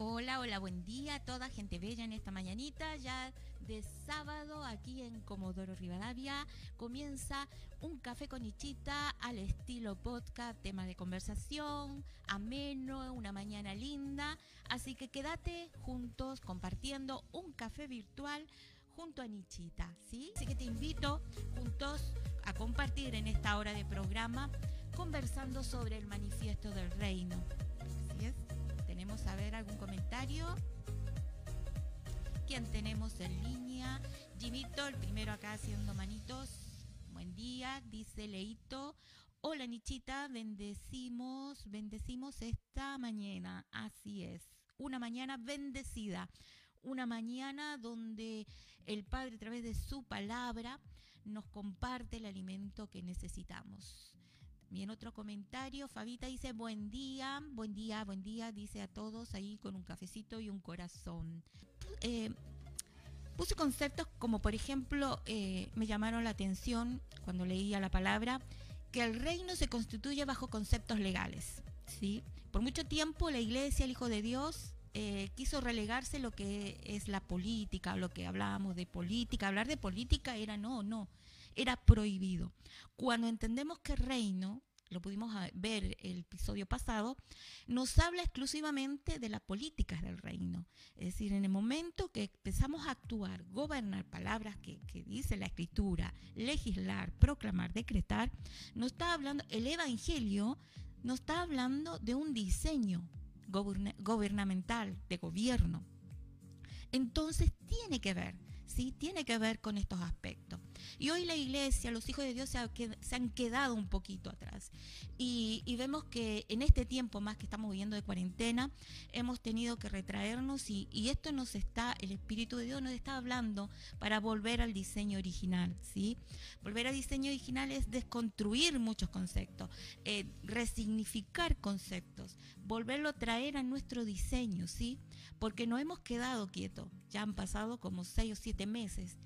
Hola, hola, buen día a toda gente bella en esta mañanita, ya de sábado aquí en Comodoro Rivadavia. Comienza un café con Ichita al estilo podcast, tema de conversación, ameno, una mañana linda. Así que quédate juntos compartiendo un café virtual junto a Nichita, ¿sí? Así que te invito juntos a compartir en esta hora de programa conversando sobre el manifiesto del reino. A ver algún comentario. ¿Quién tenemos en línea? Jimito, el primero acá haciendo manitos. Buen día, dice Leito. Hola Nichita, bendecimos, bendecimos esta mañana. Así es, una mañana bendecida. Una mañana donde el Padre a través de su palabra nos comparte el alimento que necesitamos. Bien, otro comentario. Fabita dice, buen día, buen día, buen día, dice a todos ahí con un cafecito y un corazón. Eh, puse conceptos como, por ejemplo, eh, me llamaron la atención cuando leía la palabra, que el reino se constituye bajo conceptos legales. ¿sí? Por mucho tiempo la iglesia, el Hijo de Dios, eh, quiso relegarse lo que es la política, lo que hablábamos de política. Hablar de política era no, no era prohibido. Cuando entendemos que reino, lo pudimos ver el episodio pasado, nos habla exclusivamente de las políticas del reino. Es decir, en el momento que empezamos a actuar, gobernar palabras que, dice la escritura, legislar, proclamar, decretar, nos está hablando, el Evangelio nos está hablando de un diseño gubernamental, de gobierno. Entonces tiene que ver, ¿sí? Tiene que ver con estos aspectos. Y hoy la iglesia, los hijos de Dios se, han quedado un poquito atrás. Y, vemos que en este tiempo más que estamos viviendo de cuarentena, hemos tenido que retraernos y, esto nos está, el Espíritu de Dios nos está hablando para volver al diseño original, ¿sí? Volver al diseño original es desconstruir muchos conceptos, eh, resignificar conceptos, volverlo a traer a nuestro diseño, ¿sí? Porque no hemos quedado quietos, ya han pasado como seis o siete meses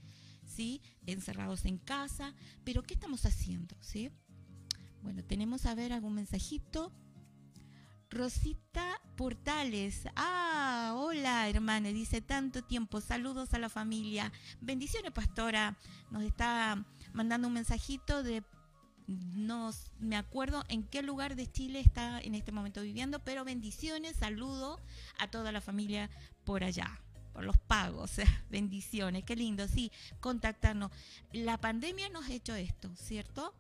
¿sí? Encerrados en casa, pero ¿qué estamos haciendo, sí? Bueno, tenemos a ver algún mensajito. Rosita Portales. Ah, hola hermana, dice tanto tiempo. Saludos a la familia. Bendiciones, pastora. Nos está mandando un mensajito de no me acuerdo en qué lugar de Chile está en este momento viviendo, pero bendiciones, saludo a toda la familia por allá por los pagos, bendiciones, qué lindo, sí, contactarnos. La pandemia nos ha hecho esto, ¿cierto?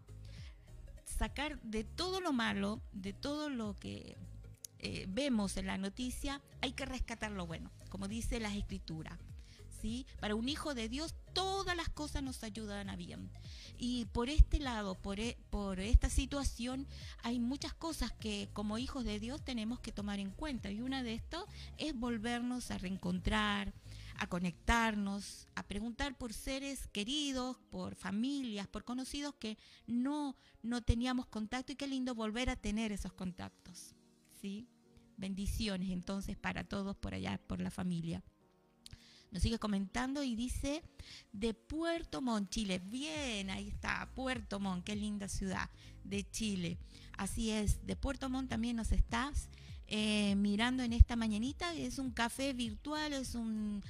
Sacar de todo lo malo, de todo lo que eh, vemos en la noticia, hay que rescatar lo bueno, como dice la escritura. ¿Sí? Para un hijo de Dios todas las cosas nos ayudan a bien. Y por este lado, por, e, por esta situación, hay muchas cosas que como hijos de Dios tenemos que tomar en cuenta. Y una de estas es volvernos a reencontrar, a conectarnos, a preguntar por seres queridos, por familias, por conocidos que no, no teníamos contacto y qué lindo volver a tener esos contactos. ¿sí? Bendiciones entonces para todos por allá, por la familia. Nos sigue comentando y dice de Puerto Montt, Chile. Bien, ahí está, Puerto Montt, qué linda ciudad de Chile. Así es, de Puerto Montt también nos estás eh, mirando en esta mañanita. Es un café virtual, es un,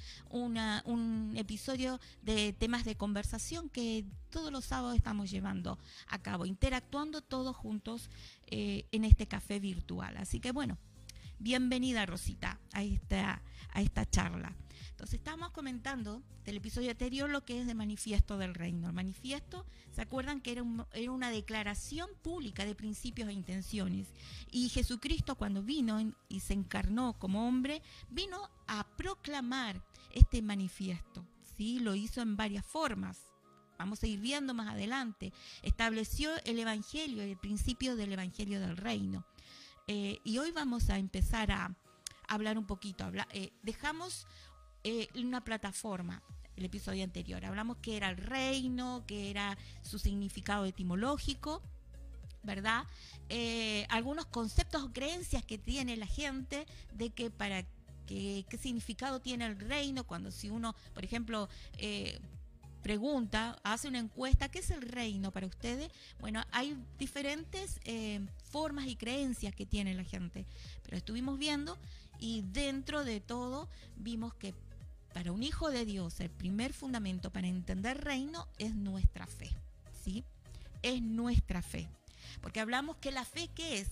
episodio de temas de conversación que todos los sábados estamos llevando a cabo, interactuando todos juntos eh, en este café virtual. Así que bueno, bienvenida Rosita a esta charla. Entonces estábamos comentando del episodio anterior lo que es de manifiesto del reino. El manifiesto, ¿se acuerdan que era, era una declaración pública de principios e intenciones? Y Jesucristo cuando vino y se encarnó como hombre, vino a proclamar este manifiesto. ¿sí? Lo hizo en varias formas. Vamos a ir viendo más adelante. Estableció el Evangelio, el principio del Evangelio del reino. Eh, y hoy vamos a empezar a hablar un poquito. Eh, dejamos eh, una plataforma, el episodio anterior. Hablamos que era el reino, que era su significado etimológico, ¿verdad? Eh, algunos conceptos o creencias que tiene la gente de que para qué significado tiene el reino cuando si uno, por ejemplo, eh, pregunta, hace una encuesta, ¿qué es el reino para ustedes? Bueno, hay diferentes eh, formas y creencias que tiene la gente, pero estuvimos viendo y dentro de todo vimos que para un hijo de Dios el primer fundamento para entender reino es nuestra fe, ¿sí? Es nuestra fe. Porque hablamos que la fe, ¿qué es?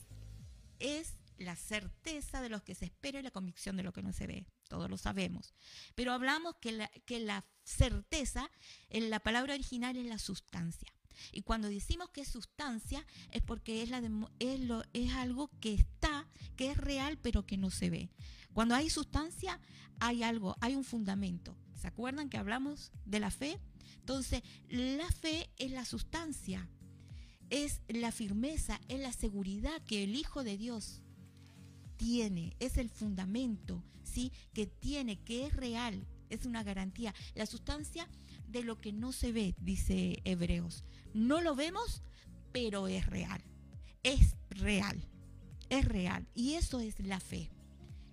Es la certeza de lo que se espera y la convicción de lo que no se ve. Todos lo sabemos. Pero hablamos que la, que la certeza, en la palabra original, es la sustancia. Y cuando decimos que es sustancia, es porque es, la es, lo, es algo que está, que es real, pero que no se ve. Cuando hay sustancia, hay algo, hay un fundamento. ¿Se acuerdan que hablamos de la fe? Entonces, la fe es la sustancia, es la firmeza, es la seguridad que el Hijo de Dios tiene, es el fundamento, ¿sí? Que tiene, que es real, es una garantía. La sustancia de lo que no se ve, dice Hebreos. No lo vemos, pero es real. Es real. Es real. Y eso es la fe.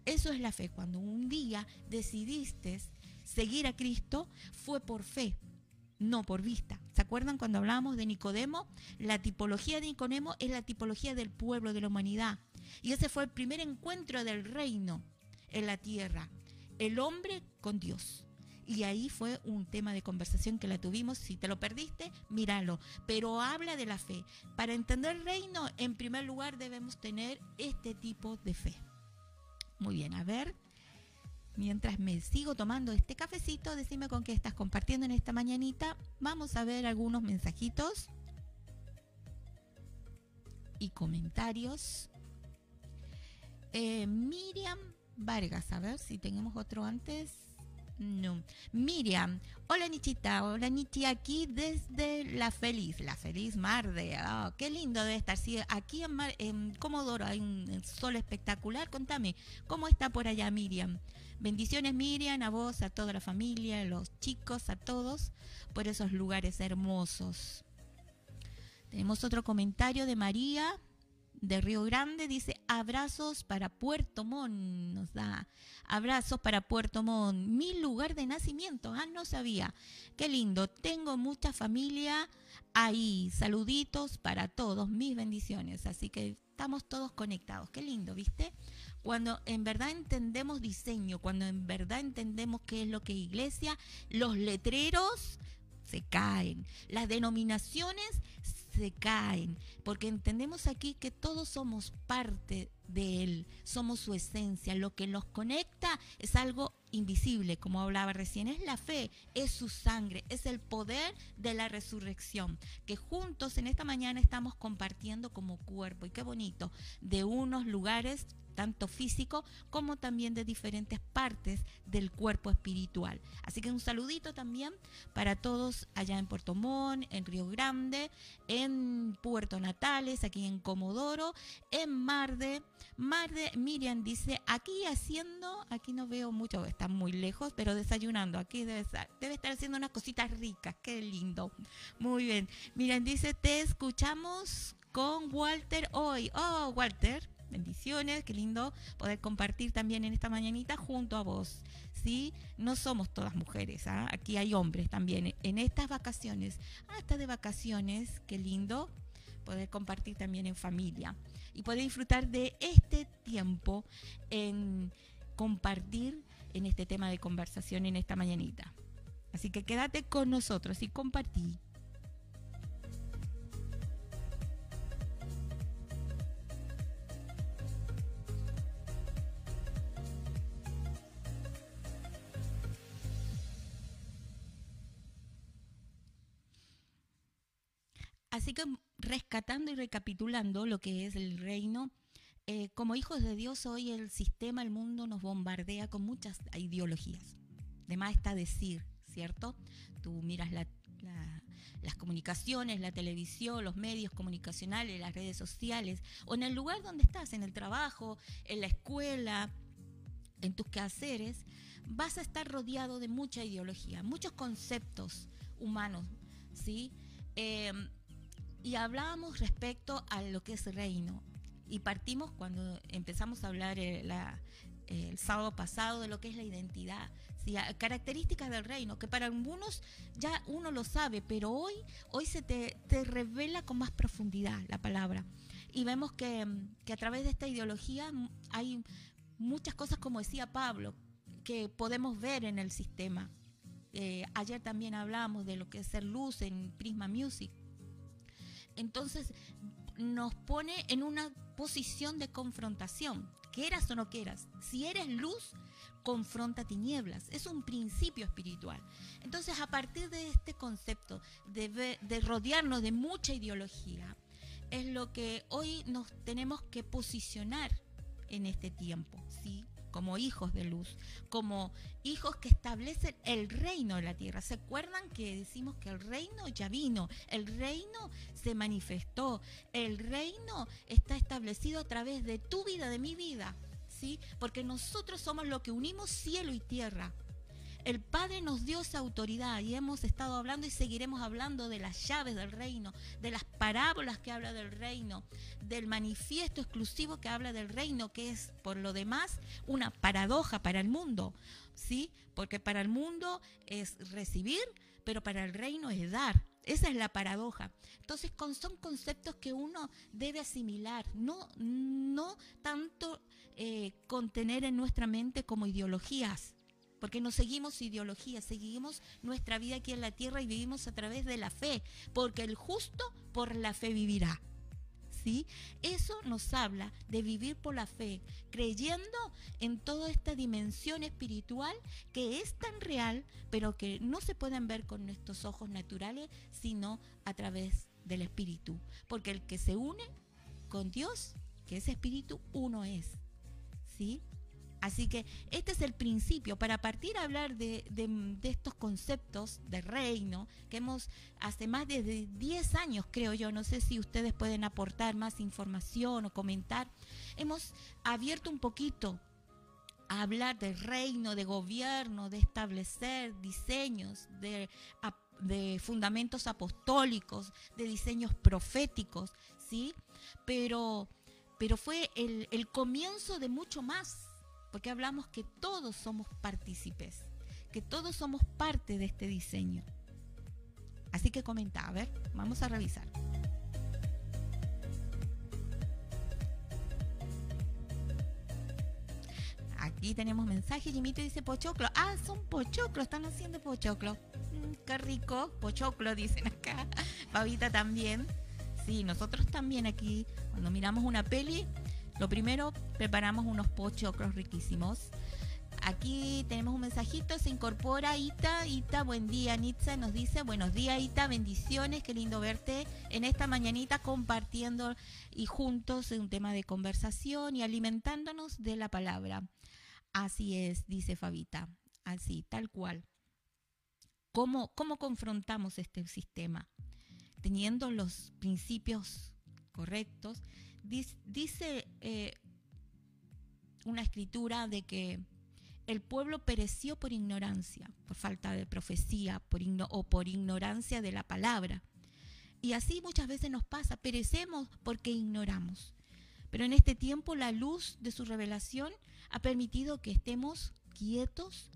Eso es la fe. Cuando un día decidiste seguir a Cristo, fue por fe, no por vista. ¿Se acuerdan cuando hablábamos de Nicodemo? La tipología de Nicodemo es la tipología del pueblo, de la humanidad. Y ese fue el primer encuentro del reino en la tierra, el hombre con Dios. Y ahí fue un tema de conversación que la tuvimos. Si te lo perdiste, míralo. Pero habla de la fe. Para entender el reino, en primer lugar debemos tener este tipo de fe. Muy bien, a ver. Mientras me sigo tomando este cafecito, decime con qué estás compartiendo en esta mañanita. Vamos a ver algunos mensajitos y comentarios. Eh, Miriam Vargas, a ver si tenemos otro antes. No. Miriam, hola Nichita, hola Nichi, aquí desde La Feliz, La Feliz Mar de, oh, qué lindo de estar. Aquí en, en Comodoro hay un sol espectacular. Contame, ¿cómo está por allá Miriam? Bendiciones Miriam, a vos, a toda la familia, a los chicos, a todos, por esos lugares hermosos. Tenemos otro comentario de María de Río Grande dice abrazos para Puerto Montt, nos da abrazos para Puerto Montt, mi lugar de nacimiento, ah, no sabía, qué lindo, tengo mucha familia ahí, saluditos para todos, mis bendiciones, así que estamos todos conectados, qué lindo, ¿viste? Cuando en verdad entendemos diseño, cuando en verdad entendemos qué es lo que es iglesia, los letreros se caen, las denominaciones se caen, porque entendemos aquí que todos somos parte de Él, somos su esencia, lo que nos conecta es algo invisible, como hablaba recién, es la fe, es su sangre, es el poder de la resurrección, que juntos en esta mañana estamos compartiendo como cuerpo, y qué bonito, de unos lugares tanto físico como también de diferentes partes del cuerpo espiritual. Así que un saludito también para todos allá en Puerto Montt, en Río Grande, en Puerto Natales, aquí en Comodoro, en Marde. Marde, Miriam dice, aquí haciendo, aquí no veo mucho, está muy lejos, pero desayunando, aquí debe estar, haciendo unas cositas ricas, qué lindo. Muy bien. Miriam dice, te escuchamos con Walter hoy. Oh, Walter, Bendiciones, qué lindo poder compartir también en esta mañanita junto a vos. ¿sí? No somos todas mujeres, ¿ah? aquí hay hombres también. En estas vacaciones, hasta de vacaciones, qué lindo poder compartir también en familia y poder disfrutar de este tiempo en compartir en este tema de conversación en esta mañanita. Así que quédate con nosotros y compartí. Así que rescatando y recapitulando lo que es el reino, eh, como hijos de Dios hoy el sistema, el mundo nos bombardea con muchas ideologías. De más está decir, ¿cierto? Tú miras las comunicaciones, la televisión, los medios comunicacionales, las redes sociales, o en el lugar donde estás, en el trabajo, en la escuela, en tus quehaceres, vas a estar rodeado de mucha ideología, muchos conceptos humanos, ¿sí? Eh, y hablábamos respecto a lo que es reino. Y partimos cuando empezamos a hablar eh, el sábado pasado de lo que es la identidad, características del reino, que para algunos ya uno lo sabe, pero hoy, hoy se te, te revela con más profundidad la palabra. Y vemos que, que a través de esta ideología hay muchas cosas, como decía Pablo, que podemos ver en el sistema. Eh, ayer también hablamos de lo que es ser luz en Prisma Music. Entonces nos pone en una posición de confrontación, quieras o no quieras. Si eres luz, confronta tinieblas. Es un principio espiritual. Entonces, a partir de este concepto de, de rodearnos de mucha ideología, es lo que hoy nos tenemos que posicionar en este tiempo, ¿sí? Como hijos de luz, como hijos que establecen el reino de la tierra. ¿Se acuerdan que decimos que el reino ya vino? El reino se manifestó. El reino está establecido a través de tu vida, de mi vida. ¿Sí? Porque nosotros somos lo que unimos cielo y tierra. El Padre nos dio esa autoridad y hemos estado hablando y seguiremos hablando de las llaves del reino, de las parábolas que habla del reino, del manifiesto exclusivo que habla del reino, que es por lo demás una paradoja para el mundo, ¿sí? Porque para el mundo es recibir, pero para el reino es dar. Esa es la paradoja. Entonces son conceptos que uno debe asimilar, no, no tanto eh, contener en nuestra mente como ideologías, porque no seguimos ideología, seguimos nuestra vida aquí en la tierra y vivimos a través de la fe, porque el justo por la fe vivirá. ¿Sí? Eso nos habla de vivir por la fe, creyendo en toda esta dimensión espiritual que es tan real, pero que no se pueden ver con nuestros ojos naturales, sino a través del espíritu. Porque el que se une con Dios, que es espíritu, uno es. ¿Sí? Así que este es el principio para partir a hablar de, estos conceptos de reino que hemos hace más de 10 años, creo yo, no sé si ustedes pueden aportar más información o comentar, hemos abierto un poquito a hablar de reino, de gobierno, de establecer diseños, de, fundamentos apostólicos, de diseños proféticos, ¿sí? Pero, pero fue el comienzo de mucho más porque hablamos que todos somos partícipes, que todos somos parte de este diseño. Así que comenta, a ver, vamos a revisar. Aquí tenemos mensaje, Jimito dice pochoclo. Ah, son pochoclo, están haciendo pochoclo. Mm, qué rico, pochoclo dicen acá. Pavita también. Sí, nosotros también aquí, cuando miramos una peli, lo primero, preparamos unos pochoclos riquísimos. Aquí tenemos un mensajito, se incorpora Ita. Ita, buen día. Nitza nos dice, buenos días Ita, bendiciones, qué lindo verte en esta mañanita compartiendo y juntos un tema de conversación y alimentándonos de la palabra. Así es, dice Fabita, así, tal cual. ¿Cómo, cómo confrontamos este sistema? Teniendo los principios correctos Dice eh, una escritura de que el pueblo pereció por ignorancia, por falta de profecía por o por ignorancia de la palabra. Y así muchas veces nos pasa, perecemos porque ignoramos. Pero en este tiempo la luz de su revelación ha permitido que estemos quietos,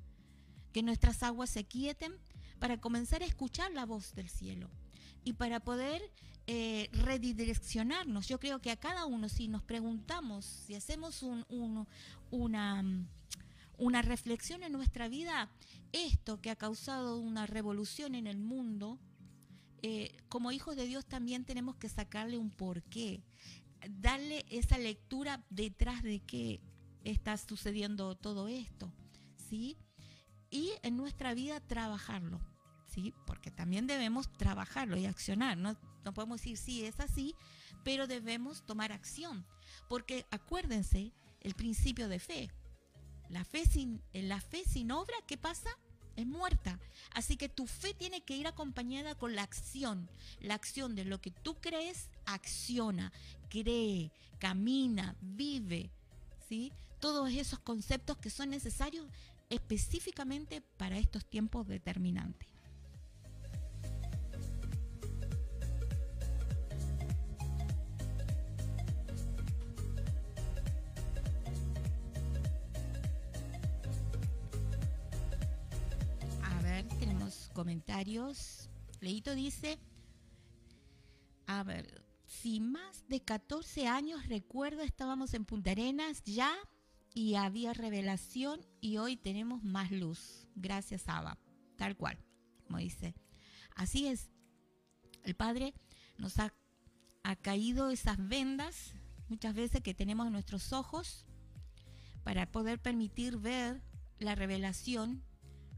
que nuestras aguas se quieten para comenzar a escuchar la voz del cielo y para poder eh, redireccionarnos. Yo creo que a cada uno, si nos preguntamos, si hacemos un, una, una reflexión en nuestra vida, esto que ha causado una revolución en el mundo, eh, como hijos de Dios también tenemos que sacarle un porqué, darle esa lectura detrás de qué está sucediendo todo esto, ¿sí? Y en nuestra vida trabajarlo. ¿sí? Porque también debemos trabajarlo y accionar, no, no podemos decir sí, es así, pero debemos tomar acción, porque acuérdense el principio de fe. La fe sin, la fe sin obra, ¿qué pasa? Es muerta. Así que tu fe tiene que ir acompañada con la acción. La acción de lo que tú crees, acciona, cree, camina, vive. ¿sí? Todos esos conceptos que son necesarios específicamente para estos tiempos determinantes. Comentarios. Leito dice, a ver, si más de 14 años recuerdo estábamos en Punta Arenas ya y había revelación y hoy tenemos más luz. Gracias, Abba. Tal cual, como dice. Así es. El Padre nos ha, ha caído esas vendas muchas veces que tenemos en nuestros ojos para poder permitir ver la revelación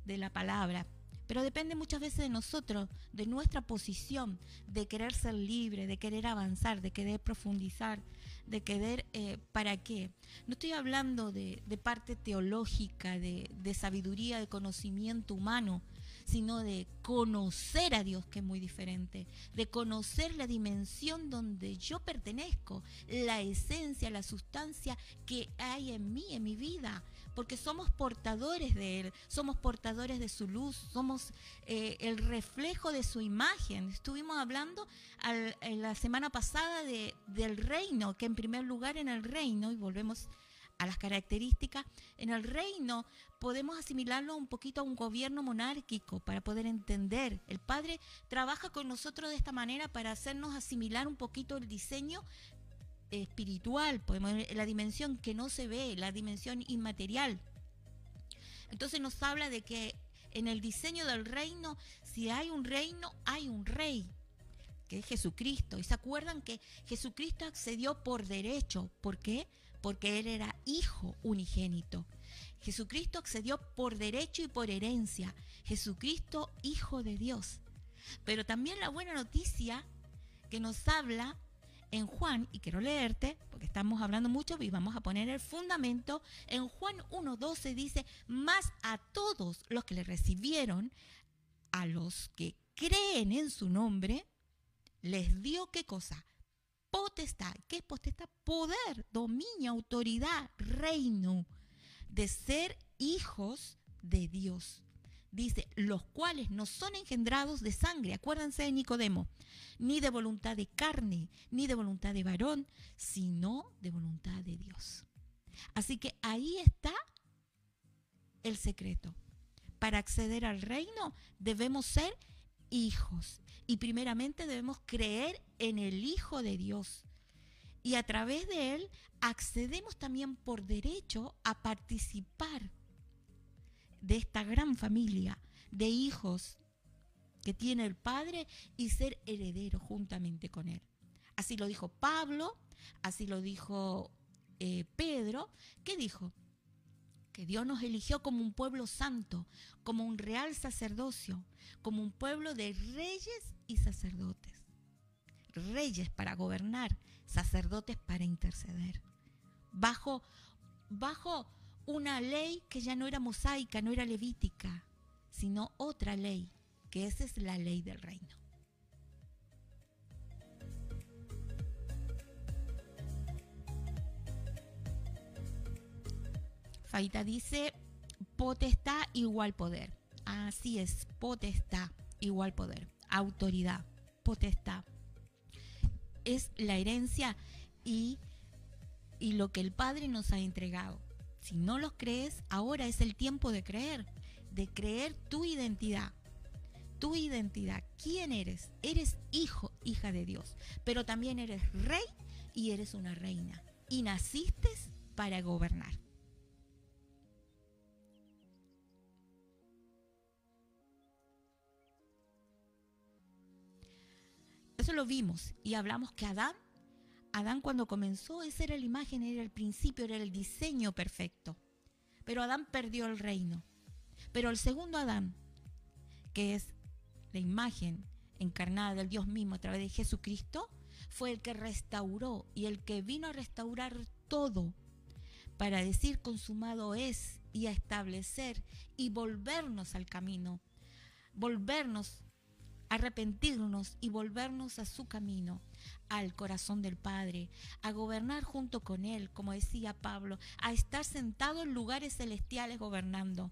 de la palabra. Pero depende muchas veces de nosotros, de nuestra posición, de querer ser libre, de querer avanzar, de querer profundizar, de querer, eh, ¿para qué? No estoy hablando de, parte teológica, de, de sabiduría, de conocimiento humano, sino de conocer a Dios, que es muy diferente, de conocer la dimensión donde yo pertenezco, la esencia, la sustancia que hay en mí, en mi vida, porque somos portadores de Él, somos portadores de su luz, somos eh, el reflejo de su imagen. Estuvimos hablando la semana pasada de, del reino, que en primer lugar en el reino, y volvemos a las características, en el reino podemos asimilarlo un poquito a un gobierno monárquico para poder entender. El Padre trabaja con nosotros de esta manera para hacernos asimilar un poquito el diseño espiritual, podemos la dimensión que no se ve, la dimensión inmaterial. Entonces nos habla de que en el diseño del reino, si hay un reino, hay un rey, que es Jesucristo. Y se acuerdan que Jesucristo accedió por derecho. ¿Por qué? Porque Él era hijo unigénito. Jesucristo accedió por derecho y por herencia. Jesucristo, hijo de Dios. Pero también la buena noticia que nos habla en Juan, y quiero leerte, porque estamos hablando mucho y vamos a poner el fundamento, en Juan 1.12 dice, más a todos los que le recibieron, a los que creen en su nombre, les dio qué cosa? Potestad. ¿Qué es potestad? Poder, dominio, autoridad, reino, de ser hijos de Dios dice, los cuales no son engendrados de sangre, acuérdense de Nicodemo, ni de voluntad de carne, ni de voluntad de varón, sino de voluntad de Dios. Así que ahí está el secreto. Para acceder al reino debemos ser hijos y primeramente debemos creer en el Hijo de Dios. Y a través de él accedemos también por derecho a participar de esta gran familia de hijos que tiene el Padre y ser heredero juntamente con Él. Así lo dijo Pablo, así lo dijo eh, Pedro. ¿Qué dijo? Que Dios nos eligió como un pueblo santo, como un real sacerdocio, como un pueblo de reyes y sacerdotes. Reyes para gobernar, sacerdotes para interceder. Bajo, bajo una ley que ya no era mosaica, no era levítica, sino otra ley, que esa es la ley del reino. Faita dice, potestad igual poder. Así es, potestad igual poder. Autoridad, potestad. Es la herencia y, y lo que el Padre nos ha entregado. Si no los crees, ahora es el tiempo de creer, de creer tu identidad. Tu identidad, quién eres. Eres hijo, hija de Dios, pero también eres rey y eres una reina. Y naciste para gobernar. Eso lo vimos y hablamos que Adán Adán cuando comenzó, esa era la imagen, era el principio, era el diseño perfecto. Pero Adán perdió el reino. Pero el segundo Adán, que es la imagen encarnada del Dios mismo a través de Jesucristo, fue el que restauró y el que vino a restaurar todo para decir consumado es y a establecer y volvernos al camino, volvernos arrepentirnos y volvernos a su camino, al corazón del Padre, a gobernar junto con Él, como decía Pablo, a estar sentado en lugares celestiales gobernando.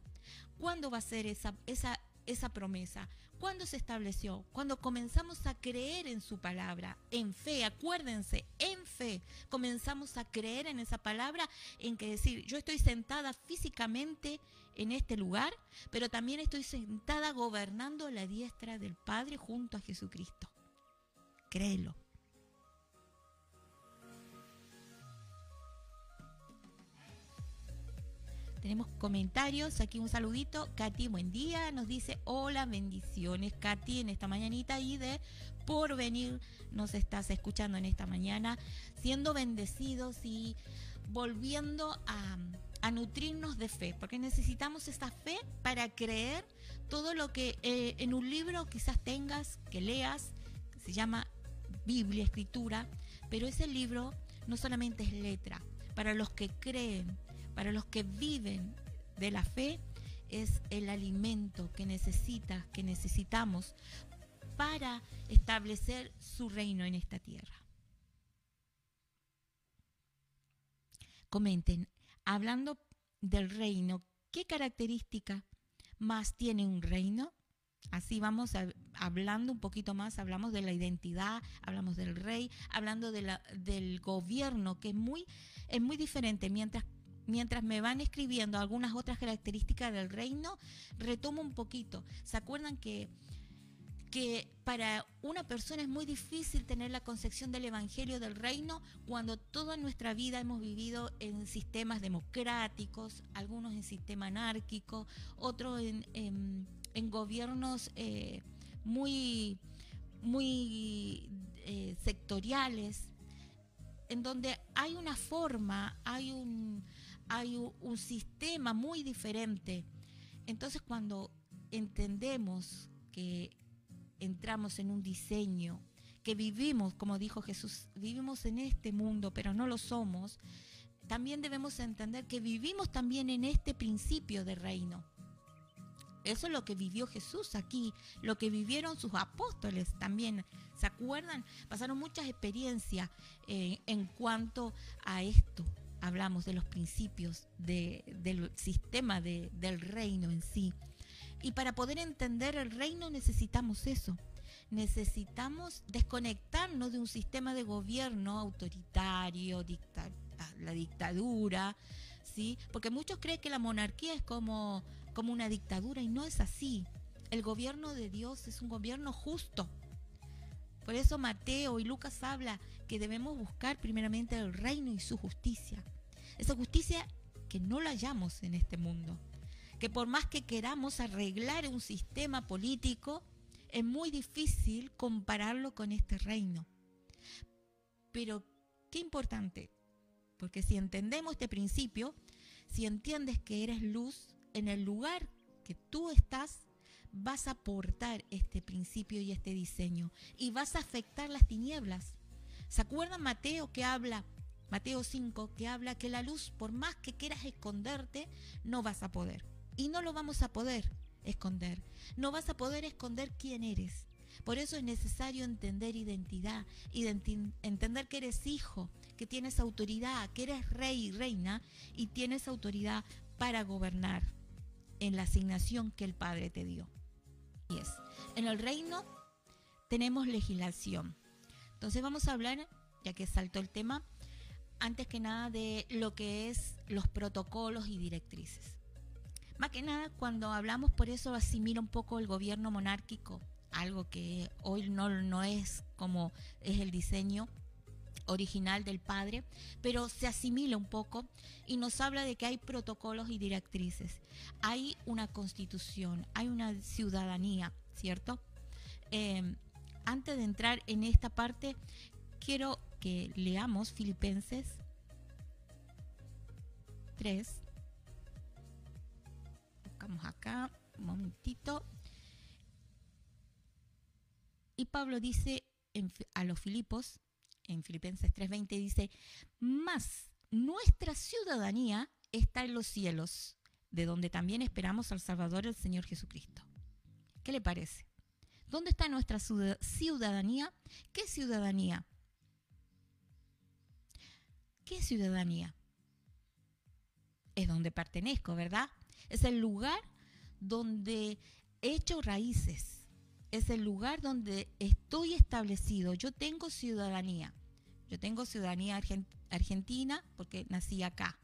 ¿Cuándo va a ser esa, esa esa promesa? ¿Cuándo se estableció? Cuando comenzamos a creer en su palabra, en fe, acuérdense, en fe, comenzamos a creer en esa palabra, en que decir, yo estoy sentada físicamente en este lugar, pero también estoy sentada gobernando la diestra del Padre junto a Jesucristo. Créelo. Tenemos comentarios, aquí un saludito. Katy, buen día. Nos dice, hola, bendiciones, Katy, en esta mañanita y de por venir nos estás escuchando en esta mañana, siendo bendecidos y volviendo a, nutrirnos de fe, porque necesitamos esa fe para creer todo lo que eh, en un libro quizás tengas, que leas, se llama Biblia, escritura, pero ese libro no solamente es letra, para los que creen, para los que viven de la fe, es el alimento que necesita, que necesitamos para establecer su reino en esta tierra. Comenten, hablando del reino, ¿qué característica más tiene un reino? Así vamos hablando un poquito más, hablamos de la identidad, hablamos del rey, hablando de del gobierno, que es muy, es muy diferente. Mientras mientras me van escribiendo algunas otras características del reino, retomo un poquito. ¿Se acuerdan que, que para una persona es muy difícil tener la concepción del Evangelio del reino cuando toda nuestra vida hemos vivido en sistemas democráticos, algunos en sistema anárquico, otros en, gobiernos eh, muy, muy eh, sectoriales, en donde hay una forma, hay un, hay un, sistema muy diferente. Entonces cuando entendemos que entramos en un diseño, que vivimos, como dijo Jesús, vivimos en este mundo, pero no lo somos, también debemos entender que vivimos también en este principio de reino. Eso es lo que vivió Jesús aquí, lo que vivieron sus apóstoles también. ¿Se acuerdan? Pasaron muchas experiencias eh, en cuanto a esto hablamos de los principios del sistema del reino en sí. Y para poder entender el reino necesitamos eso. Necesitamos desconectarnos de un sistema de gobierno autoritario, la dictadura, ¿sí? Porque muchos creen que la monarquía es como, como una dictadura y no es así. El gobierno de Dios es un gobierno justo. Por eso Mateo y Lucas habla que debemos buscar primeramente el reino y su justicia. Esa justicia que no la hallamos en este mundo. Que por más que queramos arreglar un sistema político, es muy difícil compararlo con este reino. Pero qué importante, porque si entendemos este principio, si entiendes que eres luz en el lugar que tú estás, vas a aportar este principio y este diseño y vas a afectar las tinieblas. ¿Se acuerdan Mateo que habla Mateo 5, que habla que la luz, por más que quieras esconderte, no vas a poder. Y no lo vamos a poder esconder. No vas a poder esconder quién eres. Por eso es necesario entender identidad, entender que eres hijo, que tienes autoridad, que eres rey y reina y tienes autoridad para gobernar en la asignación que el Padre te dio. En el reino tenemos legislación. Entonces vamos a hablar, ya que saltó el tema, antes que nada de lo que es los protocolos y directrices. Más que nada, cuando hablamos por eso asimila un poco el gobierno monárquico, algo que hoy no, no es como es el diseño original del padre, pero se asimila un poco y nos habla de que hay protocolos y directrices. Hay una constitución, hay una ciudadanía, ¿cierto? Eh, antes de entrar en esta parte, quiero que leamos Filipenses 3. Buscamos acá, un momentito. Y Pablo dice a los Filipos, en Filipenses 3:20 dice, más nuestra ciudadanía está en los cielos, de donde también esperamos al Salvador, el Señor Jesucristo. ¿Qué le parece? ¿Dónde está nuestra ciudadanía? ¿Qué ciudadanía? ¿Qué ciudadanía? Es donde pertenezco, ¿verdad? Es el lugar donde hecho raíces. Es el lugar donde estoy establecido. Yo tengo ciudadanía. Yo tengo ciudadanía argentina porque nací acá.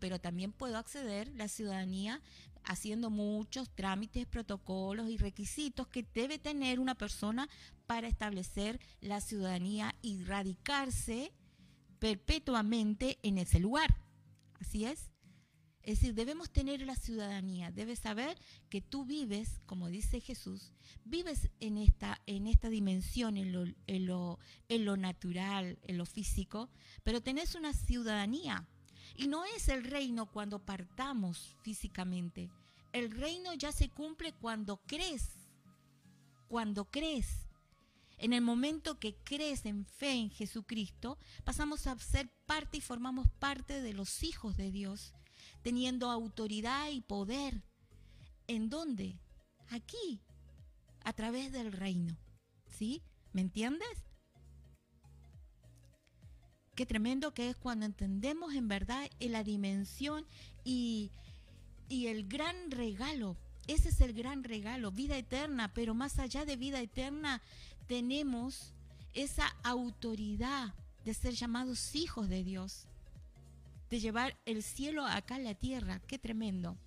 Pero también puedo acceder la ciudadanía haciendo muchos trámites, protocolos y requisitos que debe tener una persona para establecer la ciudadanía y radicarse perpetuamente en ese lugar. Así es. Es decir, debemos tener la ciudadanía, debes saber que tú vives, como dice Jesús, vives en esta, en esta dimensión, en lo, en, lo, en lo natural, en lo físico, pero tenés una ciudadanía. Y no es el reino cuando partamos físicamente. El reino ya se cumple cuando crees, cuando crees. En el momento que crees en fe en Jesucristo, pasamos a ser parte y formamos parte de los hijos de Dios teniendo autoridad y poder. ¿En dónde? Aquí, a través del reino. ¿Sí? ¿Me entiendes? Qué tremendo que es cuando entendemos en verdad la dimensión y, y el gran regalo. Ese es el gran regalo, vida eterna, pero más allá de vida eterna tenemos esa autoridad de ser llamados hijos de Dios de llevar el cielo acá a la tierra. Qué tremendo.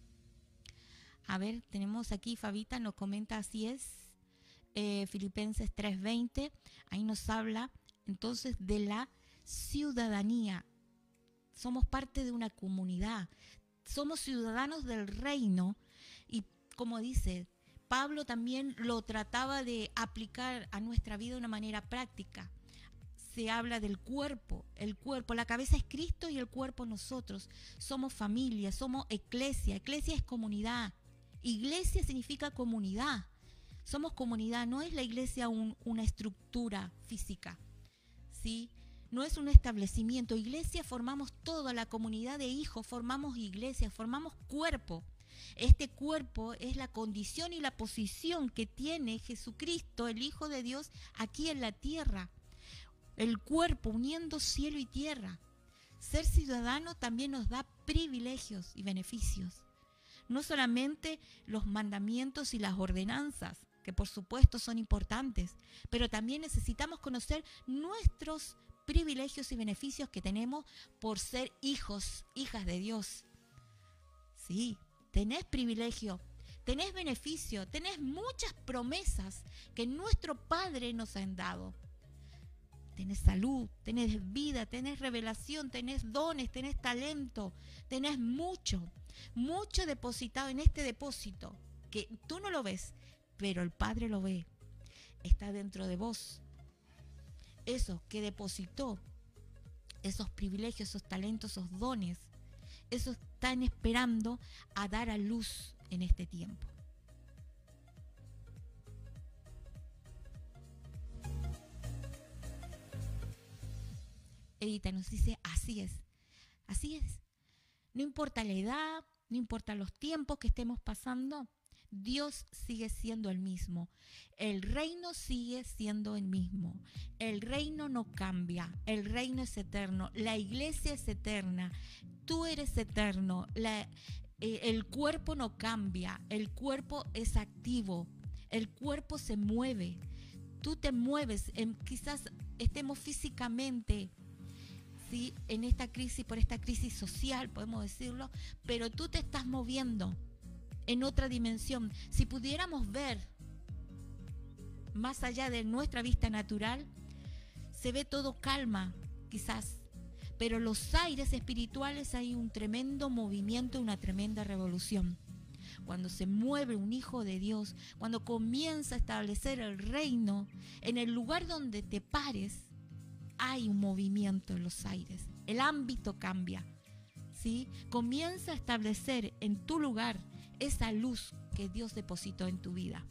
A ver, tenemos aquí, Fabita nos comenta así es, eh, Filipenses 3:20, ahí nos habla entonces de la ciudadanía. Somos parte de una comunidad, somos ciudadanos del reino y como dice, Pablo también lo trataba de aplicar a nuestra vida de una manera práctica se habla del cuerpo, el cuerpo, la cabeza es Cristo y el cuerpo nosotros. Somos familia, somos eclesia, eclesia es comunidad. Iglesia significa comunidad. Somos comunidad, no es la iglesia una estructura física. ¿Sí? No es un establecimiento. Iglesia formamos toda la comunidad de hijos, formamos iglesia, formamos cuerpo. Este cuerpo es la condición y la posición que tiene Jesucristo, el Hijo de Dios, aquí en la tierra el cuerpo uniendo cielo y tierra. Ser ciudadano también nos da privilegios y beneficios. No solamente los mandamientos y las ordenanzas, que por supuesto son importantes, pero también necesitamos conocer nuestros privilegios y beneficios que tenemos por ser hijos, hijas de Dios. Sí, tenés privilegio, tenés beneficio, tenés muchas promesas que nuestro Padre nos ha dado tenés salud, tenés vida, tenés revelación, tenés dones, tenés talento, tenés mucho, mucho depositado en este depósito, que tú no lo ves, pero el Padre lo ve, está dentro de vos. Eso que depositó, esos privilegios, esos talentos, esos dones, eso están esperando a dar a luz en este tiempo. Edita nos dice, así es, así es. No importa la edad, no importa los tiempos que estemos pasando, Dios sigue siendo el mismo. El reino sigue siendo el mismo. El reino no cambia. El reino es eterno. La iglesia es eterna. Tú eres eterno. Eh, el cuerpo no cambia. El cuerpo es activo. El cuerpo se mueve. Tú te mueves. quizás estemos físicamente en esta crisis, por esta crisis social, podemos decirlo, pero tú te estás moviendo en otra dimensión. Si pudiéramos ver más allá de nuestra vista natural, se ve todo calma, quizás, pero los aires espirituales hay un tremendo movimiento, una tremenda revolución. Cuando se mueve un hijo de Dios, cuando comienza a establecer el reino en el lugar donde te pares, hay un movimiento en los aires, el ámbito cambia. ¿sí? Comienza a establecer en tu lugar esa luz que Dios depositó en tu vida.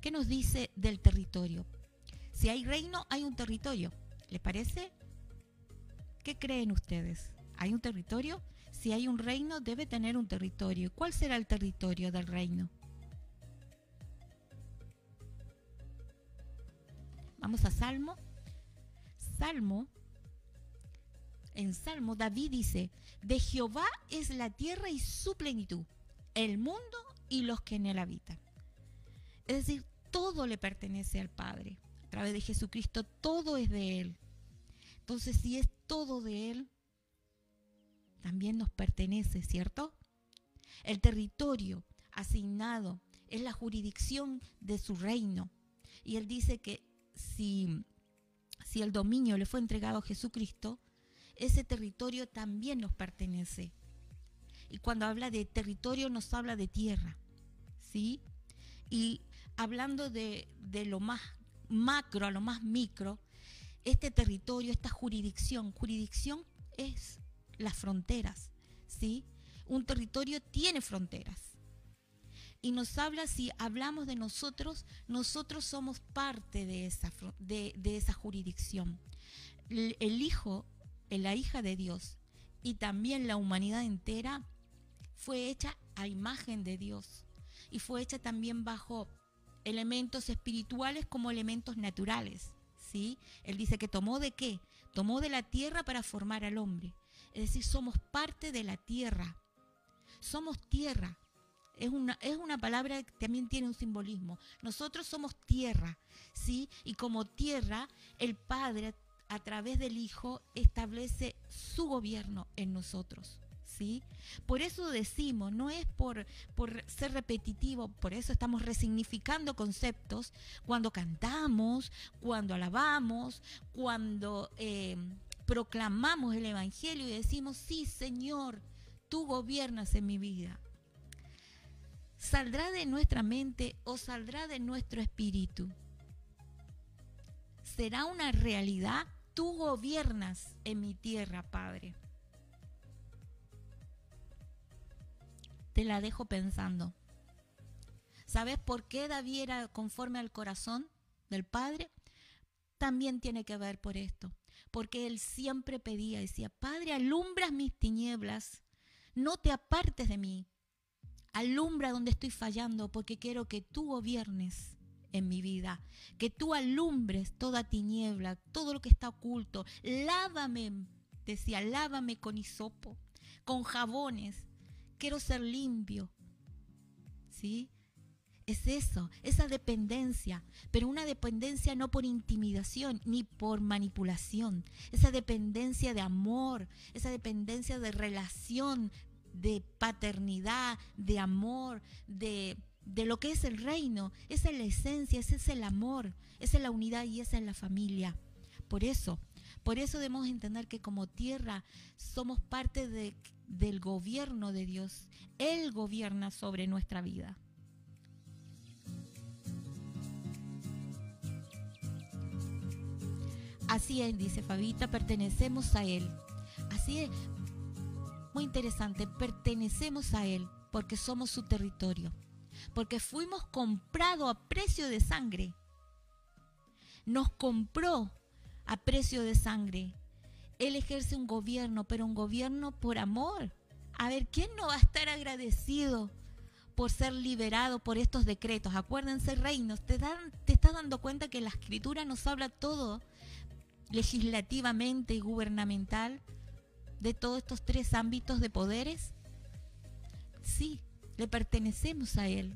¿Qué nos dice del territorio? Si hay reino, hay un territorio. ¿Les parece? ¿Qué creen ustedes? ¿Hay un territorio? Si hay un reino, debe tener un territorio. ¿Cuál será el territorio del reino? Vamos a Salmo. Salmo. En Salmo David dice, de Jehová es la tierra y su plenitud, el mundo y los que en él habitan. Es decir, todo le pertenece al Padre. A través de Jesucristo todo es de Él. Entonces, si es todo de Él, también nos pertenece, ¿cierto? El territorio asignado es la jurisdicción de su reino. Y Él dice que si, si el dominio le fue entregado a Jesucristo, ese territorio también nos pertenece. Y cuando habla de territorio nos habla de tierra, ¿sí? Y hablando de, lo más macro a lo más micro, este territorio, esta jurisdicción, jurisdicción es las fronteras, ¿sí? Un territorio tiene fronteras. Y nos habla, si hablamos de nosotros, nosotros somos parte de esa, de, de esa jurisdicción. El, el hijo, la hija de Dios y también la humanidad entera fue hecha a imagen de Dios y fue hecha también bajo elementos espirituales como elementos naturales. Él dice que tomó de qué? Tomó de la tierra para formar al hombre. Es decir, somos parte de la tierra. Somos tierra. Es una, es una palabra que también tiene un simbolismo. Nosotros somos tierra, ¿sí? Y como tierra, el Padre, a través del Hijo, establece su gobierno en nosotros. ¿Sí? Por eso decimos, no es por, por ser repetitivo, por eso estamos resignificando conceptos cuando cantamos, cuando alabamos, cuando eh, proclamamos el Evangelio y decimos, sí, Señor, tú gobiernas en mi vida. ¿Saldrá de nuestra mente o saldrá de nuestro espíritu? ¿Será una realidad? Tú gobiernas en mi tierra, Padre. Te la dejo pensando. ¿Sabes por qué David era conforme al corazón del Padre? También tiene que ver por esto. Porque él siempre pedía, decía, Padre, alumbras mis tinieblas, no te apartes de mí. Alumbra donde estoy fallando, porque quiero que tú gobiernes en mi vida, que tú alumbres toda tiniebla, todo lo que está oculto. Lávame, decía, lávame con hisopo, con jabones, quiero ser limpio. ¿Sí? Es eso, esa dependencia, pero una dependencia no por intimidación ni por manipulación, esa dependencia de amor, esa dependencia de relación, de paternidad, de amor, de, de lo que es el reino. Esa es la esencia, ese es el amor, esa es la unidad y esa es la familia. Por eso, por eso debemos entender que como tierra somos parte de, del gobierno de Dios. Él gobierna sobre nuestra vida. Así es, dice Fabita, pertenecemos a Él. Así es, muy interesante, pertenecemos a Él porque somos su territorio, porque fuimos comprados a precio de sangre. Nos compró a precio de sangre. Él ejerce un gobierno, pero un gobierno por amor. A ver, ¿quién no va a estar agradecido por ser liberado por estos decretos? Acuérdense, reinos, te, dan, te estás dando cuenta que la escritura nos habla todo legislativamente y gubernamental de todos estos tres ámbitos de poderes. Sí, le pertenecemos a Él.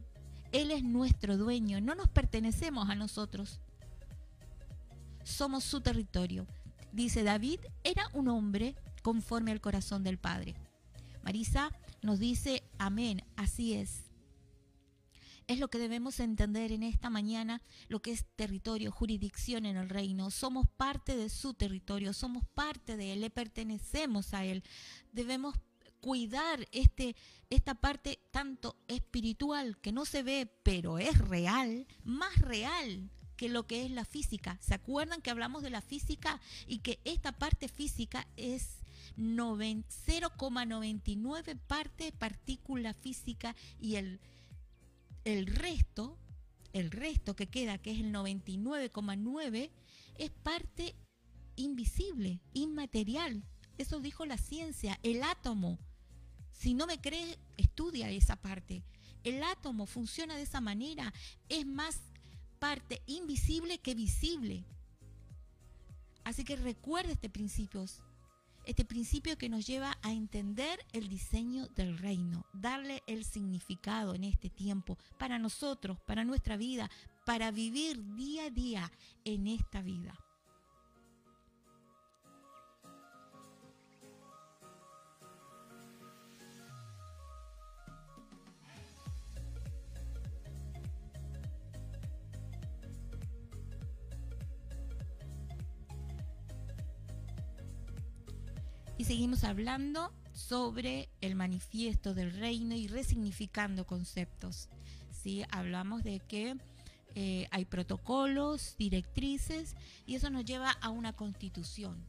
Él es nuestro dueño, no nos pertenecemos a nosotros. Somos su territorio dice David, era un hombre conforme al corazón del Padre. Marisa nos dice, amén, así es. Es lo que debemos entender en esta mañana, lo que es territorio, jurisdicción en el reino. Somos parte de su territorio, somos parte de él, le pertenecemos a él. Debemos cuidar este, esta parte tanto espiritual que no se ve, pero es real, más real que lo que es la física. ¿Se acuerdan que hablamos de la física y que esta parte física es 0,99 parte partícula física y el, el resto, el resto que queda, que es el 99,9, es parte invisible, inmaterial. Eso dijo la ciencia, el átomo. Si no me crees, estudia esa parte. El átomo funciona de esa manera, es más parte invisible que visible. Así que recuerda este principio, este principio que nos lleva a entender el diseño del reino, darle el significado en este tiempo para nosotros, para nuestra vida, para vivir día a día en esta vida. Seguimos hablando sobre el manifiesto del reino y resignificando conceptos. ¿sí? Hablamos de que eh, hay protocolos, directrices y eso nos lleva a una constitución.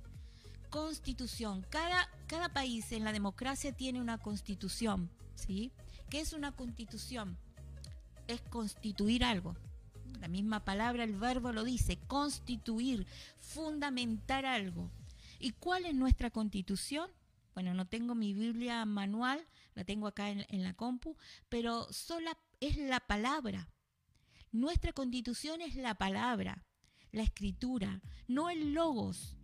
Constitución. Cada, cada país en la democracia tiene una constitución. ¿sí? ¿Qué es una constitución? Es constituir algo. La misma palabra, el verbo lo dice, constituir, fundamentar algo. ¿Y cuál es nuestra constitución? Bueno, no tengo mi Biblia manual, la tengo acá en, la compu, pero sola es la palabra. Nuestra constitución es la palabra, la escritura, no el logos,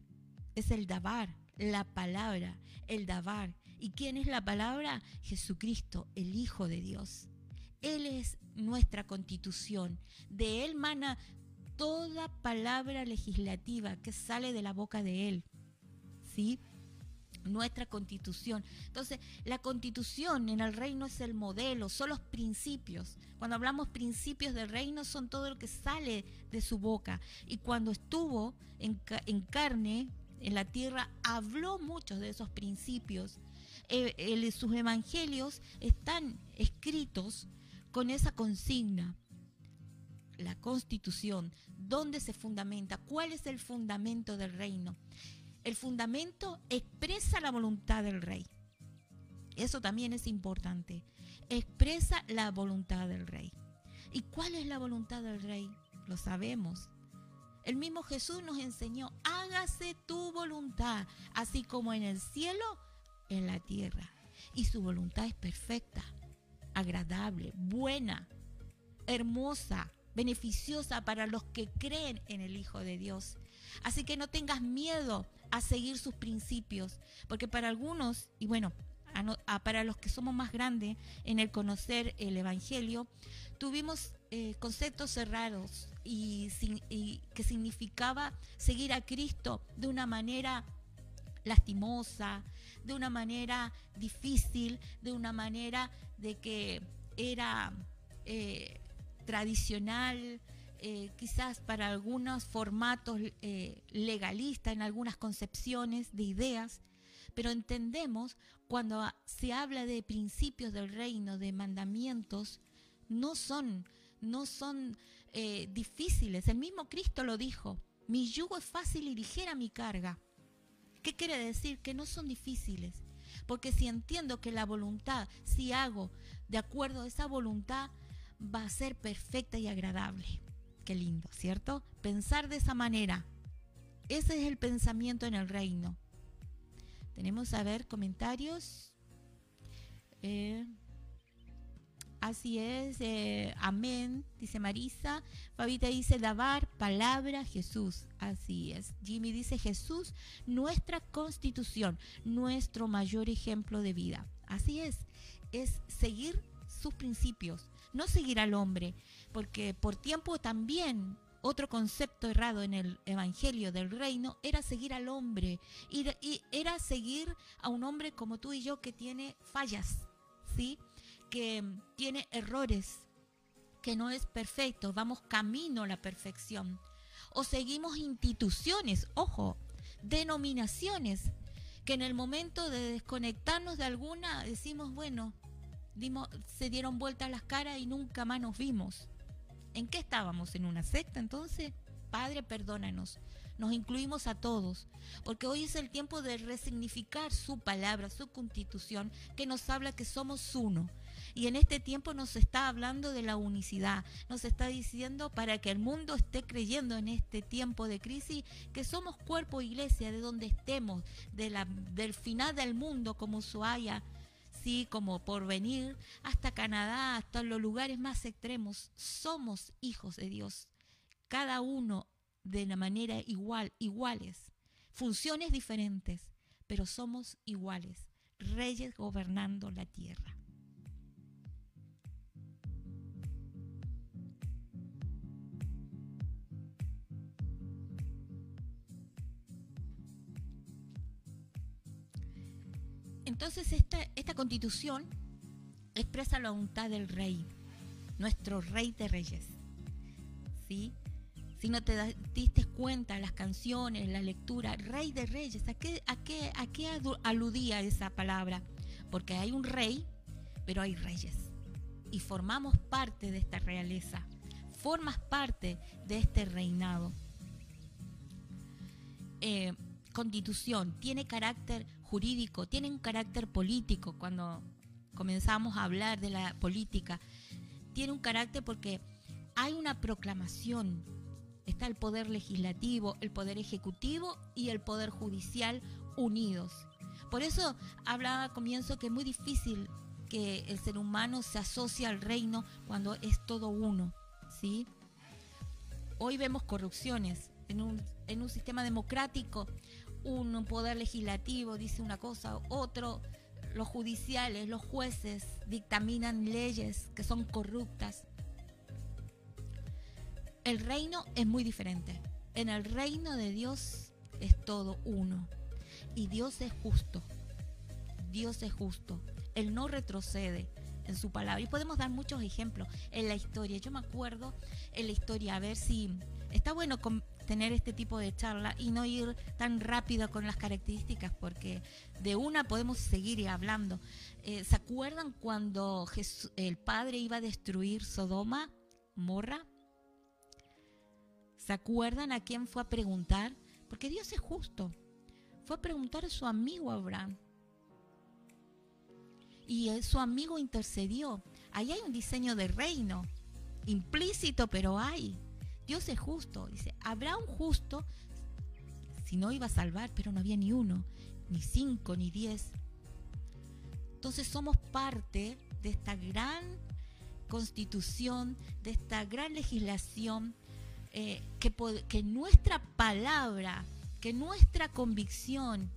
es el dabar, la palabra, el dabar. ¿Y quién es la palabra? Jesucristo, el Hijo de Dios. Él es nuestra constitución. De Él mana toda palabra legislativa que sale de la boca de Él. ¿Sí? nuestra constitución. Entonces, la constitución en el reino es el modelo, son los principios. Cuando hablamos principios del reino son todo lo que sale de su boca. Y cuando estuvo en, carne, en la tierra, habló muchos de esos principios. Eh, sus evangelios están escritos con esa consigna. La constitución, ¿dónde se fundamenta? ¿Cuál es el fundamento del reino? El fundamento expresa la voluntad del rey. Eso también es importante. Expresa la voluntad del rey. ¿Y cuál es la voluntad del rey? Lo sabemos. El mismo Jesús nos enseñó, hágase tu voluntad, así como en el cielo, en la tierra. Y su voluntad es perfecta, agradable, buena, hermosa, beneficiosa para los que creen en el Hijo de Dios. Así que no tengas miedo a seguir sus principios, porque para algunos, y bueno, para los que somos más grandes en el conocer el Evangelio, tuvimos eh, conceptos cerrados y, que significaba seguir a Cristo de una manera lastimosa, de una manera difícil, de una manera de que era eh, tradicional, eh, quizás para algunos formatos eh, legalistas, en algunas concepciones de ideas, pero entendemos cuando se habla de principios del reino, de mandamientos, no son, no son eh, difíciles. El mismo Cristo lo dijo, mi yugo es fácil y ligera mi carga. ¿Qué quiere decir? Que no son difíciles. Porque si entiendo que la voluntad, si hago de acuerdo a esa voluntad, va a ser perfecta y agradable. Qué lindo, ¿cierto? Pensar de esa manera. Ese es el pensamiento en el reino. Tenemos a ver comentarios. Eh, así es, eh, amén, dice Marisa. Fabita dice, lavar, palabra, Jesús. Así es. Jimmy dice, Jesús, nuestra constitución, nuestro mayor ejemplo de vida. Así es, es seguir sus principios, no seguir al hombre, porque por tiempo también otro concepto errado en el Evangelio del Reino era seguir al hombre, y, era seguir a un hombre como tú y yo que tiene fallas, ¿sí? que tiene errores, que no es perfecto, vamos camino a la perfección. O seguimos instituciones, ojo, denominaciones, que en el momento de desconectarnos de alguna decimos, bueno, se dieron vueltas las caras y nunca más nos vimos. ¿En qué estábamos? ¿En una secta entonces? Padre, perdónanos. Nos incluimos a todos, porque hoy es el tiempo de resignificar su palabra, su constitución, que nos habla que somos uno. Y en este tiempo nos está hablando de la unicidad, nos está diciendo para que el mundo esté creyendo en este tiempo de crisis que somos cuerpo iglesia de donde estemos, del final del mundo como Ushuaia, así como por venir hasta Canadá, hasta los lugares más extremos, somos hijos de Dios, cada uno de la manera igual, iguales. funciones diferentes, pero somos iguales, reyes gobernando la tierra. Entonces esta, esta constitución expresa la voluntad del rey, nuestro rey de reyes. ¿Sí? Si no te diste cuenta, las canciones, la lectura, rey de reyes, ¿a qué, a qué, a qué aludía esa palabra? Porque hay un rey, pero hay reyes. Y formamos parte de esta realeza. Formas parte de este reinado. Eh, constitución tiene carácter jurídico, tiene un carácter político cuando comenzamos a hablar de la política. Tiene un carácter porque hay una proclamación está el poder legislativo, el poder ejecutivo y el poder judicial unidos. Por eso hablaba al comienzo que es muy difícil que el ser humano se asocie al reino cuando es todo uno, ¿sí? Hoy vemos corrupciones en un, en un sistema democrático, un poder legislativo dice una cosa, otro, los judiciales, los jueces dictaminan leyes que son corruptas. El reino es muy diferente. En el reino de Dios es todo uno. Y Dios es justo. Dios es justo. Él no retrocede en su palabra. Y podemos dar muchos ejemplos en la historia. Yo me acuerdo en la historia, a ver si está bueno tener este tipo de charla y no ir tan rápido con las características, porque de una podemos seguir hablando. Eh, ¿Se acuerdan cuando el Padre iba a destruir Sodoma, Morra? ¿Se acuerdan a quién fue a preguntar? Porque Dios es justo. Fue a preguntar a su amigo Abraham. Y su amigo intercedió. Ahí hay un diseño de reino. Implícito, pero hay. Dios es justo. Dice, habrá un justo si no iba a salvar, pero no había ni uno, ni cinco, ni diez. Entonces somos parte de esta gran constitución, de esta gran legislación eh, que, que nuestra palabra, que nuestra convicción,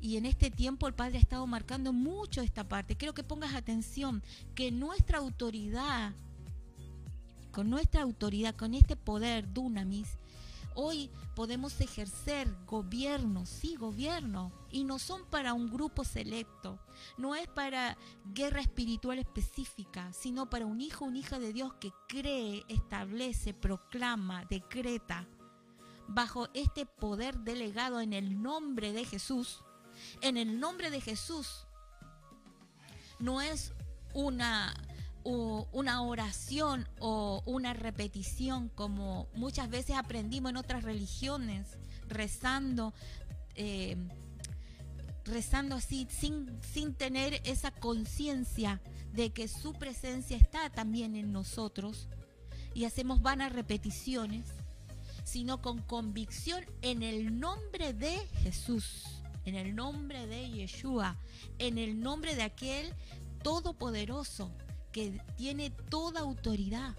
y en este tiempo el Padre ha estado marcando mucho esta parte, quiero que pongas atención, que nuestra autoridad, con nuestra autoridad, con este poder, dunamis, Hoy podemos ejercer gobierno, sí, gobierno, y no son para un grupo selecto, no es para guerra espiritual específica, sino para un hijo, una hija de Dios que cree, establece, proclama, decreta, bajo este poder delegado en el nombre de Jesús, en el nombre de Jesús, no es una una oración o una repetición como muchas veces aprendimos en otras religiones, rezando, eh, rezando así, sin, sin tener esa conciencia de que su presencia está también en nosotros y hacemos vanas repeticiones, sino con convicción en el nombre de Jesús, en el nombre de Yeshua, en el nombre de aquel todopoderoso que tiene toda autoridad,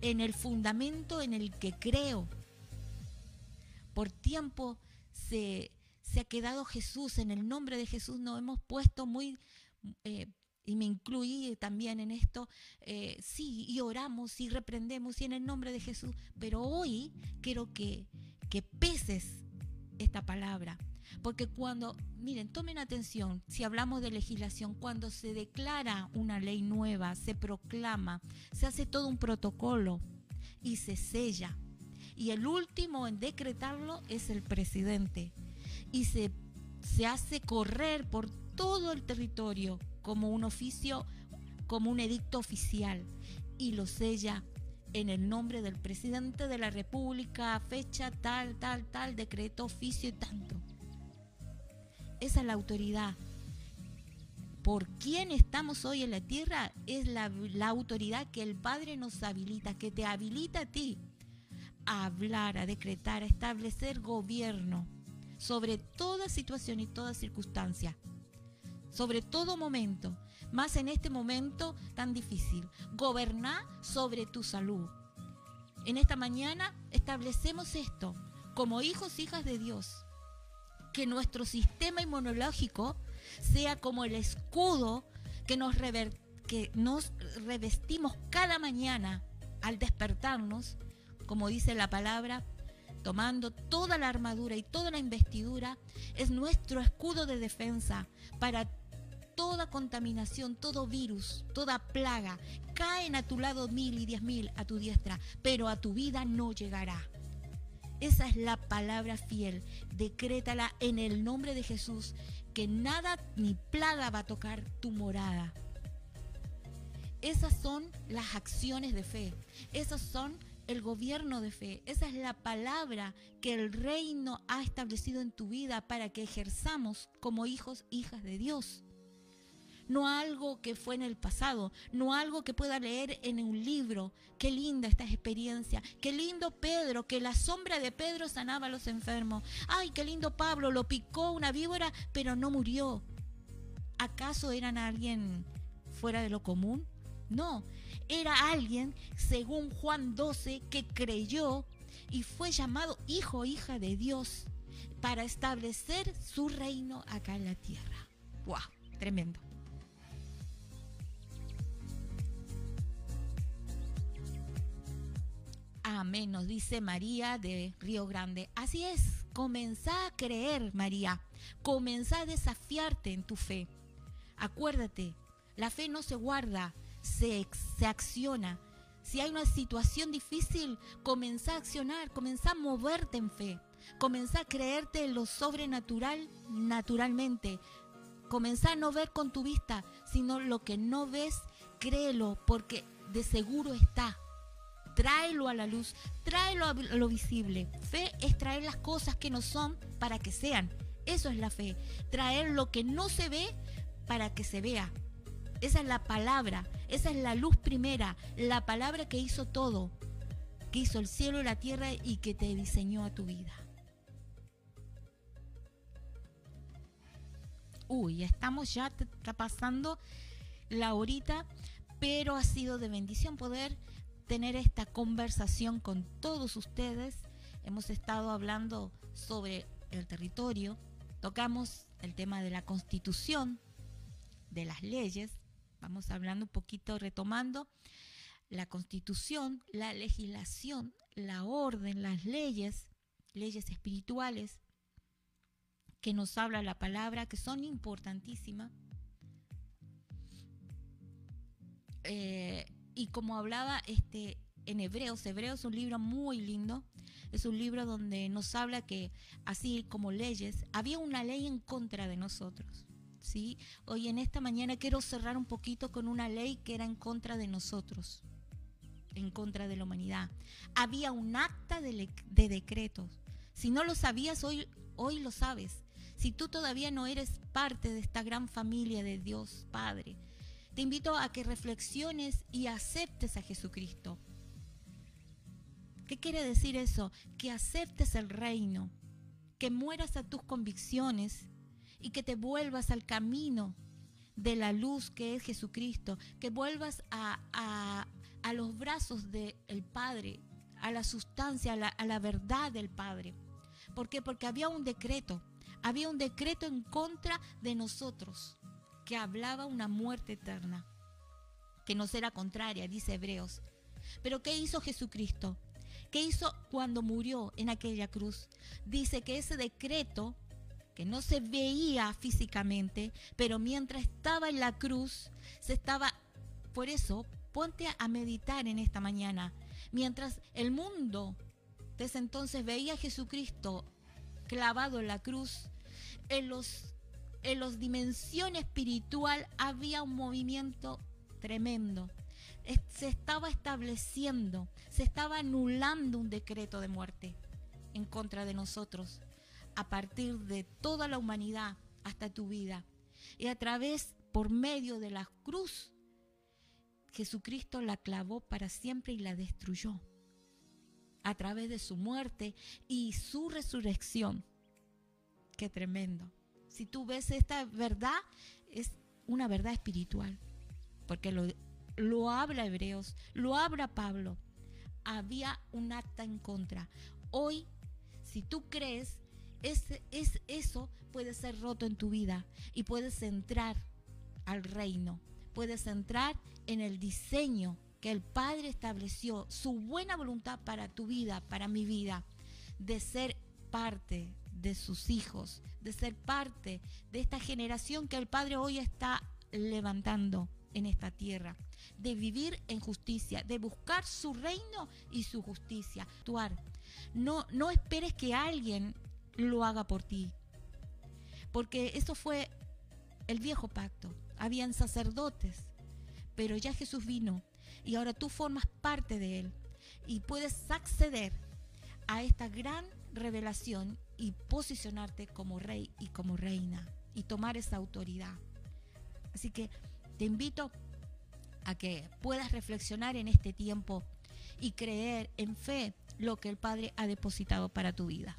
en el fundamento en el que creo. Por tiempo se, ha quedado Jesús, en el nombre de Jesús nos hemos puesto muy, eh, y me incluí también en esto, eh, sí, y oramos y reprendemos, y en el nombre de Jesús, pero hoy quiero que, que peses esta palabra porque cuando, miren, tomen atención, si hablamos de legislación, cuando se declara una ley nueva, se proclama, se hace todo un protocolo y se sella. Y el último en decretarlo es el presidente. Y se, se hace correr por todo el territorio como un oficio, como un edicto oficial. Y lo sella en el nombre del presidente de la República, fecha tal, tal, tal, decreto, oficio y tanto. Esa es la autoridad. ¿Por quién estamos hoy en la tierra? Es la, autoridad que el Padre nos habilita, que te habilita a ti a hablar, a decretar, a establecer gobierno sobre toda situación y toda circunstancia, sobre todo momento, más en este momento tan difícil. Gobernar sobre tu salud. En esta mañana establecemos esto como hijos, hijas de Dios que nuestro sistema inmunológico sea como el escudo que nos, que nos revestimos cada mañana al despertarnos, como dice la palabra, tomando toda la armadura y toda la investidura, es nuestro escudo de defensa para toda contaminación, todo virus, toda plaga. Caen a tu lado mil y diez mil a tu diestra, pero a tu vida no llegará. Esa es la palabra fiel. Decrétala en el nombre de Jesús, que nada ni plaga va a tocar tu morada. Esas son las acciones de fe. Esas son el gobierno de fe. Esa es la palabra que el reino ha establecido en tu vida para que ejerzamos como hijos, hijas de Dios no algo que fue en el pasado, no algo que pueda leer en un libro. Qué linda esta experiencia, qué lindo Pedro, que la sombra de Pedro sanaba a los enfermos. Ay, qué lindo Pablo, lo picó una víbora, pero no murió. ¿Acaso eran alguien fuera de lo común? No, era alguien, según Juan 12, que creyó y fue llamado hijo o hija de Dios para establecer su reino acá en la tierra. ¡Wow! Tremendo. Amén, nos dice María de Río Grande. Así es, comenzá a creer, María. Comenzá a desafiarte en tu fe. Acuérdate, la fe no se guarda, se, se acciona. Si hay una situación difícil, comenzá a accionar, comenzá a moverte en fe. Comenzá a creerte en lo sobrenatural naturalmente. Comenzá a no ver con tu vista, sino lo que no ves, créelo, porque de seguro está tráelo a la luz, tráelo a lo visible. Fe es traer las cosas que no son para que sean. Eso es la fe. Traer lo que no se ve para que se vea. Esa es la palabra, esa es la luz primera, la palabra que hizo todo, que hizo el cielo y la tierra y que te diseñó a tu vida. Uy, estamos ya está pasando la horita, pero ha sido de bendición poder tener esta conversación con todos ustedes. Hemos estado hablando sobre el territorio, tocamos el tema de la constitución, de las leyes, vamos hablando un poquito, retomando la constitución, la legislación, la orden, las leyes, leyes espirituales, que nos habla la palabra, que son importantísimas. Eh, y como hablaba este, en Hebreos, Hebreos es un libro muy lindo, es un libro donde nos habla que así como leyes, había una ley en contra de nosotros. ¿sí? Hoy en esta mañana quiero cerrar un poquito con una ley que era en contra de nosotros, en contra de la humanidad. Había un acta de, de decretos. Si no lo sabías, hoy, hoy lo sabes. Si tú todavía no eres parte de esta gran familia de Dios Padre, te invito a que reflexiones y aceptes a Jesucristo. ¿Qué quiere decir eso? Que aceptes el reino, que mueras a tus convicciones y que te vuelvas al camino de la luz que es Jesucristo, que vuelvas a, los brazos del Padre, a la sustancia, a la, a la verdad del Padre. ¿Por qué? Porque había un decreto, había un decreto en contra de nosotros que hablaba una muerte eterna, que nos era contraria, dice Hebreos. Pero ¿qué hizo Jesucristo? ¿Qué hizo cuando murió en aquella cruz? Dice que ese decreto, que no se veía físicamente, pero mientras estaba en la cruz, se estaba... Por eso, ponte a meditar en esta mañana. Mientras el mundo desde entonces veía a Jesucristo clavado en la cruz, en los en la dimensión espiritual había un movimiento tremendo. Se estaba estableciendo, se estaba anulando un decreto de muerte en contra de nosotros, a partir de toda la humanidad hasta tu vida. Y a través, por medio de la cruz, Jesucristo la clavó para siempre y la destruyó. A través de su muerte y su resurrección. Qué tremendo si tú ves esta verdad, es una verdad espiritual, porque lo, lo habla Hebreos, lo habla Pablo. Había un acta en contra. Hoy, si tú crees es, es, eso puede ser roto en tu vida y puedes entrar al reino, puedes entrar en el diseño que el Padre estableció, su buena voluntad para tu vida, para mi vida, de ser parte de sus hijos, de ser parte de esta generación que el Padre hoy está levantando en esta tierra, de vivir en justicia, de buscar su reino y su justicia, actuar. No, no esperes que alguien lo haga por ti, porque eso fue el viejo pacto. Habían sacerdotes, pero ya Jesús vino y ahora tú formas parte de él y puedes acceder a esta gran revelación y posicionarte como rey y como reina y tomar esa autoridad. Así que te invito a que puedas reflexionar en este tiempo y creer en fe lo que el Padre ha depositado para tu vida.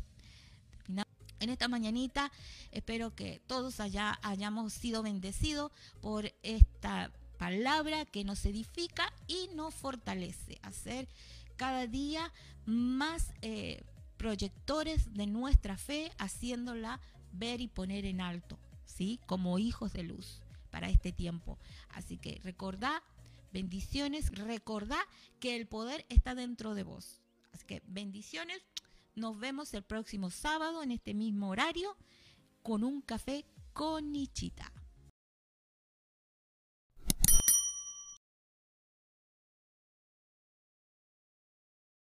En esta mañanita espero que todos allá hayamos sido bendecidos por esta palabra que nos edifica y nos fortalece a ser cada día más eh, proyectores de nuestra fe, haciéndola ver y poner en alto, ¿sí? Como hijos de luz para este tiempo. Así que recordá, bendiciones, recordá que el poder está dentro de vos. Así que bendiciones, nos vemos el próximo sábado en este mismo horario con un café con Nichita.